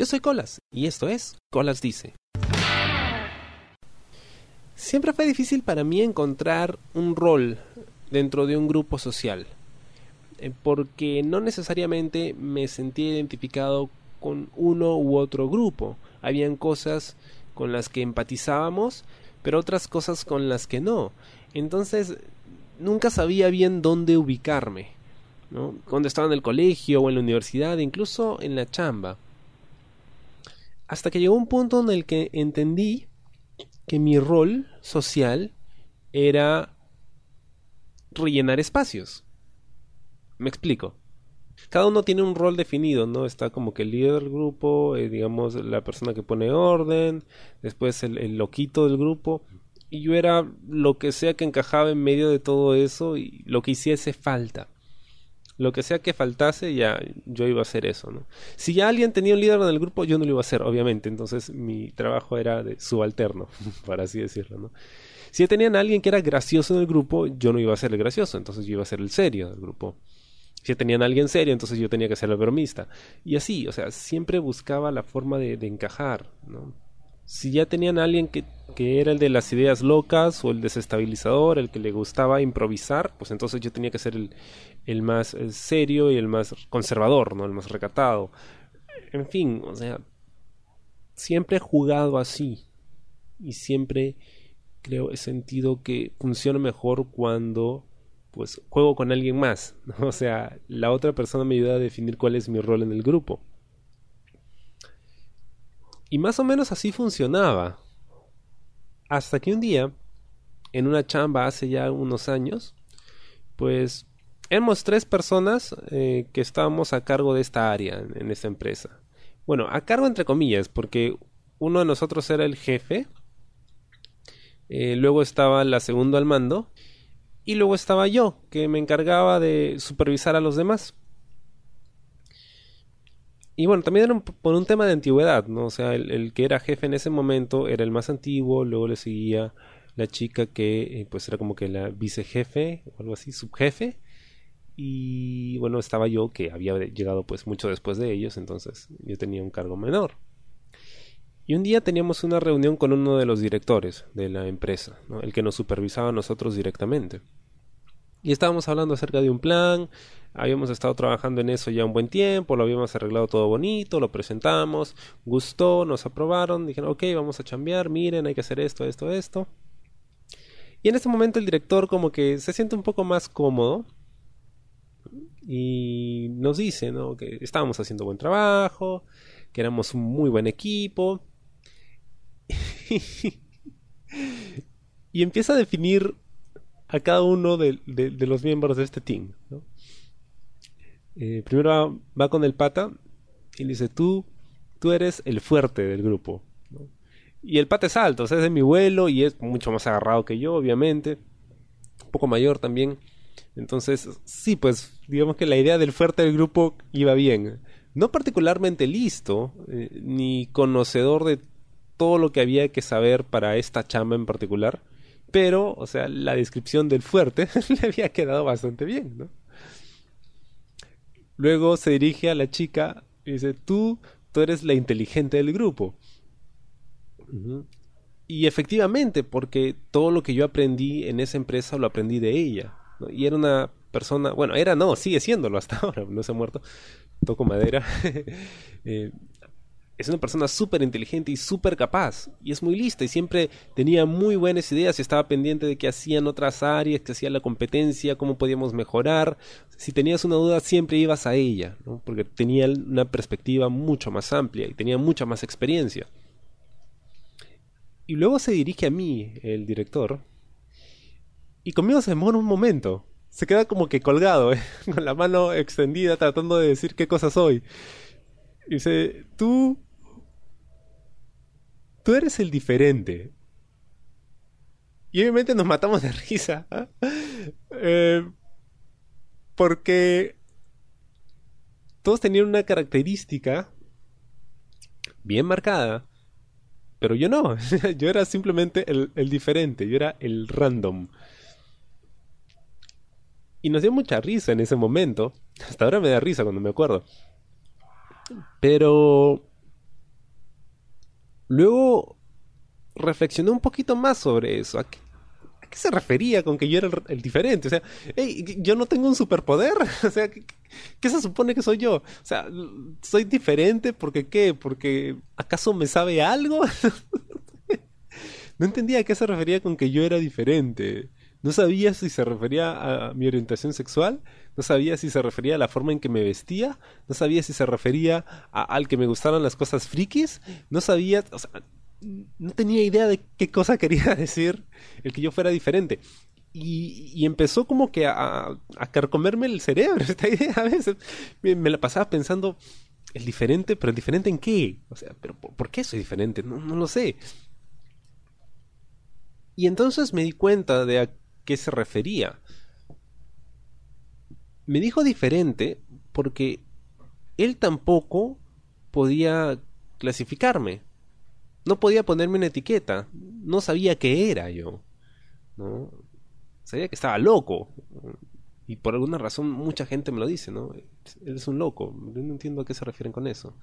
Yo soy Colas y esto es Colas Dice. Siempre fue difícil para mí encontrar un rol dentro de un grupo social, eh, porque no necesariamente me sentía identificado con uno u otro grupo. Habían cosas con las que empatizábamos, pero otras cosas con las que no. Entonces, nunca sabía bien dónde ubicarme, ¿no? Cuando estaba en el colegio o en la universidad, incluso en la chamba. Hasta que llegó un punto en el que entendí que mi rol social era rellenar espacios. Me explico. Cada uno tiene un rol definido, ¿no? Está como que el líder del grupo, eh, digamos, la persona que pone orden, después el, el loquito del grupo, y yo era lo que sea que encajaba en medio de todo eso y lo que hiciese falta. Lo que sea que faltase, ya yo iba a hacer eso, ¿no? Si ya alguien tenía un líder en el grupo, yo no lo iba a hacer, obviamente. Entonces mi trabajo era de subalterno, para así decirlo, ¿no? Si ya tenían a alguien que era gracioso en el grupo, yo no iba a ser el gracioso, entonces yo iba a ser el serio del grupo. Si tenían a alguien serio, entonces yo tenía que ser el bromista. Y así, o sea, siempre buscaba la forma de, de encajar, ¿no? si ya tenían a alguien que, que, era el de las ideas locas o el desestabilizador, el que le gustaba improvisar, pues entonces yo tenía que ser el, más eh, serio y el más conservador, ¿no? El más recatado. En fin, o sea, siempre he jugado así y siempre creo he sentido que funciona mejor cuando pues juego con alguien más, ¿no? o sea, la otra persona me ayuda a definir cuál es mi rol en el grupo. Y más o menos así funcionaba. Hasta que un día, en una chamba hace ya unos años, pues éramos tres personas eh, que estábamos a cargo de esta área en, esta empresa. Bueno, a cargo entre comillas, porque uno de nosotros era el jefe, eh, luego estaba la segunda al mando, y luego estaba yo, que me encargaba de supervisar a los demás. Y bueno, también era un, por un tema de antigüedad, ¿no? O sea, el, que era jefe en ese momento era el más antiguo, luego le seguía la chica que eh, pues era como que la vicejefe o algo así, subjefe. Y bueno, estaba yo que había llegado pues mucho después de ellos, entonces yo tenía un cargo menor. Y un día teníamos una reunión con uno de los directores de la empresa, el que nos supervisaba a nosotros directamente. Y estábamos hablando acerca de un plan, habíamos estado trabajando en eso ya un buen tiempo, lo habíamos arreglado todo bonito, lo presentamos, gustó, nos aprobaron, dijeron, ok, vamos a chambear, miren, hay que hacer esto, esto, esto. Y en este momento el director como que se siente un poco más cómodo y nos dice, ¿no? Que estábamos haciendo buen trabajo, que éramos un muy buen equipo. y empieza a definir a cada uno de, de, los miembros de este team. ¿no? Eh, primero va, va, con el pata y le dice, tú, tú eres el fuerte del grupo. Y el pata es alto, o sea, es de mi vuelo y es mucho más agarrado que yo, obviamente. Un poco mayor también. Entonces, sí, pues digamos que la idea del fuerte del grupo iba bien. No particularmente listo, eh, ni conocedor de todo lo que había que saber para esta chamba en particular pero, o sea, la descripción del fuerte le había quedado bastante bien, ¿no? Luego se dirige a la chica y dice, tú, tú eres la inteligente del grupo. Y efectivamente, porque todo lo que yo aprendí en esa empresa lo aprendí de ella. Y era una persona, bueno, era no, sigue siéndolo hasta ahora, no se ha muerto, toco madera. eh, es una persona súper inteligente y súper capaz. Y es muy lista y siempre tenía muy buenas ideas y estaba pendiente de qué hacían otras áreas, qué hacía la competencia, cómo podíamos mejorar. Si tenías una duda, siempre ibas a ella, porque tenía una perspectiva mucho más amplia y tenía mucha más experiencia. Y luego se dirige a mí, el director, y conmigo se demora un momento. Se queda como que colgado, ¿eh? con la mano extendida, tratando de decir qué cosa soy. Y dice, tú tú eres el diferente. Y obviamente nos matamos de risa. eh, porque todos tenían una característica bien marcada. Pero yo no. yo era simplemente el, el, diferente. Yo era el random. Y nos dio mucha risa en ese momento. Hasta ahora me da risa cuando me acuerdo. Pero Luego reflexioné un poquito más sobre eso. ¿A qué, se refería con que yo era el, diferente? O sea, yo no tengo un superpoder. O sea, ¿qué, ¿qué, se supone que soy yo? O sea, soy diferente porque qué? Porque acaso me sabe algo. no entendía a qué se refería con que yo era diferente. No sabía si se refería a mi orientación sexual, no sabía si se refería a la forma en que me vestía, no sabía si se refería a, al que me gustaban las cosas frikis, no sabía, o sea, no tenía idea de qué cosa quería decir el que yo fuera diferente. Y, empezó como que a, a, carcomerme el cerebro esta idea a veces. Me, la pasaba pensando, el diferente, pero el diferente en qué? O sea, pero ¿por, qué soy diferente? No, no lo sé. Y entonces me di cuenta de a qué se refería. Me dijo diferente porque él tampoco podía clasificarme. No podía ponerme una etiqueta. No sabía qué era yo. ¿no? Sabía que estaba loco. Y por alguna razón mucha gente me lo dice, ¿no? Eres un loco. no entiendo a qué se refieren con eso.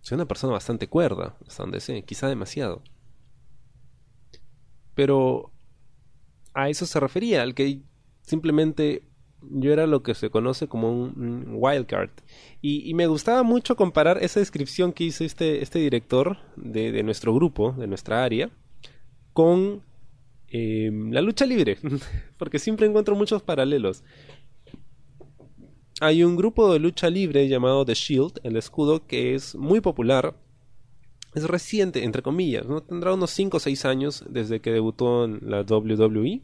Soy una persona bastante cuerda, hasta donde sé, quizá demasiado. Pero a eso se refería, al que simplemente yo era lo que se conoce como un, wildcard. Y, me gustaba mucho comparar esa descripción que hizo este, este director de, nuestro grupo, de nuestra área, con em, la lucha libre, porque siempre encuentro muchos paralelos. Hay un grupo de lucha libre llamado The Shield, el escudo, que es muy popular. Es reciente, entre comillas, ¿no? Tendrá unos 5 o 6 años desde que debutó en la WWE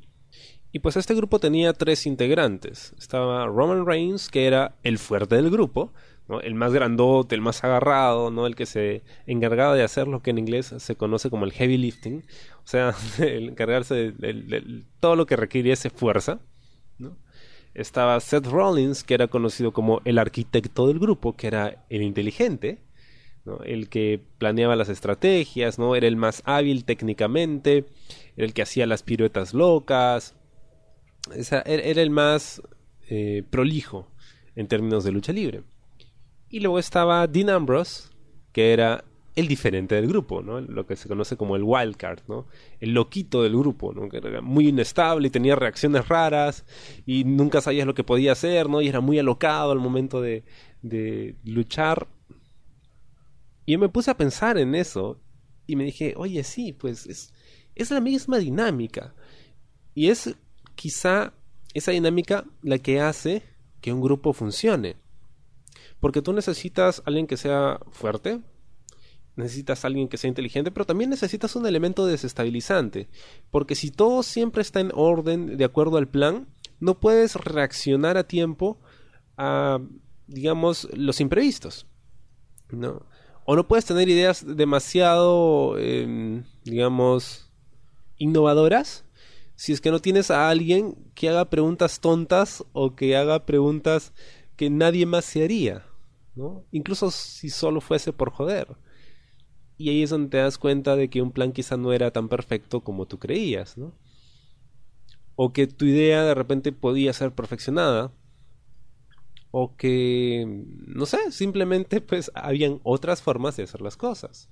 y pues este grupo tenía tres integrantes. Estaba Roman Reigns, que era el fuerte del grupo, el más grandote, el más agarrado, ¿no? el que se encargaba de hacer lo que en inglés se conoce como el heavy lifting, o sea, el encargarse de, todo lo que requiriese fuerza. ¿no? Estaba Seth Rollins, que era conocido como el arquitecto del grupo, que era el inteligente, el que planeaba las estrategias, ¿no? era el más hábil técnicamente, era el que hacía las piruetas locas, era el más eh, prolijo en términos de lucha libre. Y luego estaba Dean Ambrose, que era el diferente del grupo, ¿no? Lo que se conoce como el wildcard, ¿no? El loquito del grupo, ¿no? Que era muy inestable y tenía reacciones raras y nunca sabías lo que podía hacer, ¿no? Y era muy alocado al momento de, de luchar. Y yo me puse a pensar en eso y me dije, oye, sí, pues es, es la misma dinámica. Y es quizá esa dinámica la que hace que un grupo funcione. Porque tú necesitas alguien que sea fuerte, necesitas alguien que sea inteligente, pero también necesitas un elemento desestabilizante. Porque si todo siempre está en orden, de acuerdo al plan, no puedes reaccionar a tiempo a, digamos, los imprevistos. ¿no? O no puedes tener ideas demasiado, em, digamos, innovadoras si es que no tienes a alguien que haga preguntas tontas o que haga preguntas que nadie más se haría, ¿no? Incluso si solo fuese por joder. Y ahí es donde te das cuenta de que un plan quizá no era tan perfecto como tú creías, ¿no? O que tu idea de repente podía ser perfeccionada. O que, no sé, simplemente pues habían otras formas de hacer las cosas.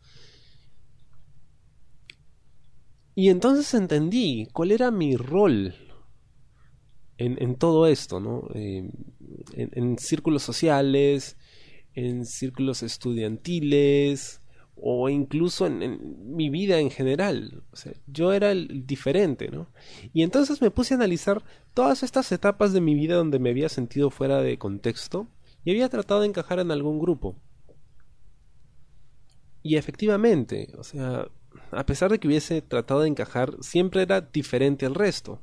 Y entonces entendí cuál era mi rol en, todo esto, ¿no? Eh, en, círculos sociales, en círculos estudiantiles o incluso en, mi vida en general. O sea, yo era el diferente, ¿no? Y entonces me puse a analizar todas estas etapas de mi vida donde me había sentido fuera de contexto y había tratado de encajar en algún grupo. Y efectivamente, o sea, a pesar de que hubiese tratado de encajar, siempre era diferente al resto.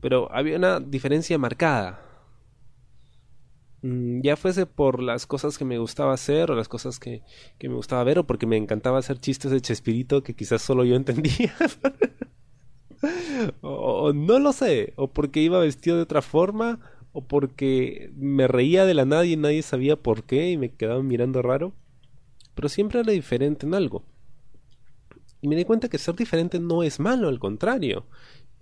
Pero había una diferencia marcada. Mm, ya fuese por las cosas que me gustaba hacer o las cosas que, que me gustaba ver o porque me encantaba hacer chistes de Chespirito que quizás solo yo entendía. o, no lo sé, o porque iba vestido de otra forma, o porque me reía de la nada y nadie sabía por qué y me quedaba mirando raro. Pero siempre era diferente en algo. Y me di cuenta que ser diferente no es malo, al contrario.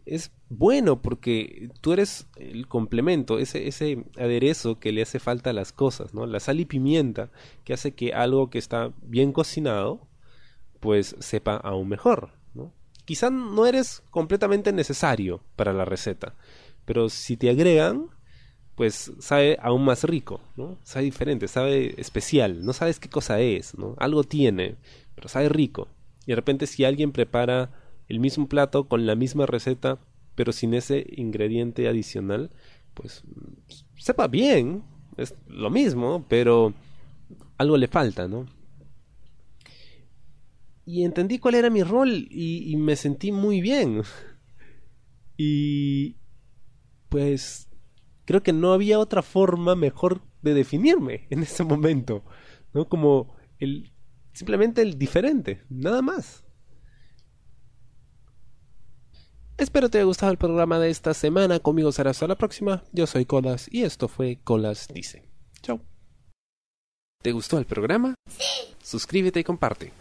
Es bueno porque tú eres el complemento, ese, ese aderezo que le hace falta a las cosas, ¿no? La sal y pimienta que hace que algo que está bien cocinado pues sepa aún mejor. ¿no? Quizá no eres completamente necesario para la receta, pero si te agregan, pues sabe aún más rico, ¿no? Sabe diferente, sabe especial, no sabes qué cosa es, ¿no? Algo tiene, pero sabe rico. De repente si alguien prepara el mismo plato con la misma receta, pero sin ese ingrediente adicional, pues sepa bien, es lo mismo, pero algo le falta, ¿no? Y entendí cuál era mi rol y, y me sentí muy bien. y pues creo que no había otra forma mejor de definirme en ese momento, ¿no? Como el simplemente el diferente, nada más. Espero te haya gustado el programa de esta semana. Conmigo será hasta la próxima. Yo soy Colas y esto fue Colas Dice. Chao. ¿Te gustó el programa? Sí. Suscríbete y comparte.